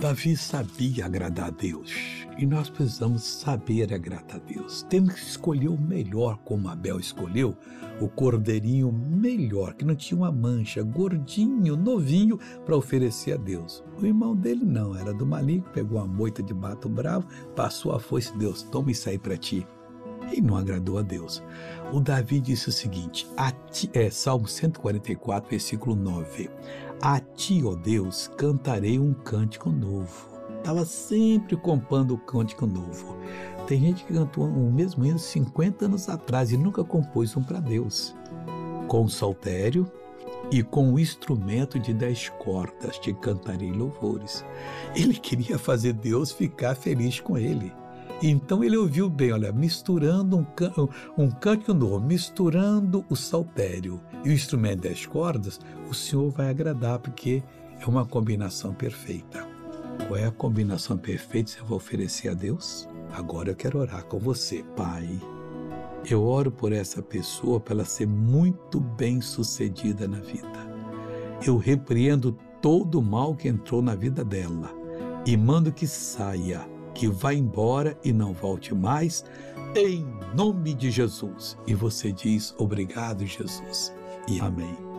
Davi sabia agradar a Deus e nós precisamos saber agradar a Deus. Temos que escolher o melhor, como Abel escolheu, o cordeirinho melhor, que não tinha uma mancha, gordinho, novinho, para oferecer a Deus. O irmão dele não, era do maligno, pegou uma moita de bato bravo, passou a foice, Deus, toma isso aí para ti e não agradou a Deus. O Davi disse o seguinte, ti, é, Salmo 144, versículo 9: A ti, ó Deus, cantarei um cântico novo. Estava sempre compondo um cântico novo. Tem gente que cantou o mesmo hino 50 anos atrás e nunca compôs um para Deus. Com o saltério, e com o instrumento de dez cordas te cantarei louvores. Ele queria fazer Deus ficar feliz com ele. Então ele ouviu bem, olha, misturando um, can, um cântico novo, misturando o saltério e o instrumento das cordas, o Senhor vai agradar, porque é uma combinação perfeita. Qual é a combinação perfeita que você vai oferecer a Deus? Agora eu quero orar com você, Pai. Eu oro por essa pessoa para ela ser muito bem sucedida na vida. Eu repreendo todo o mal que entrou na vida dela e mando que saia que vá embora e não volte mais, em nome de Jesus. E você diz: Obrigado, Jesus, e amém.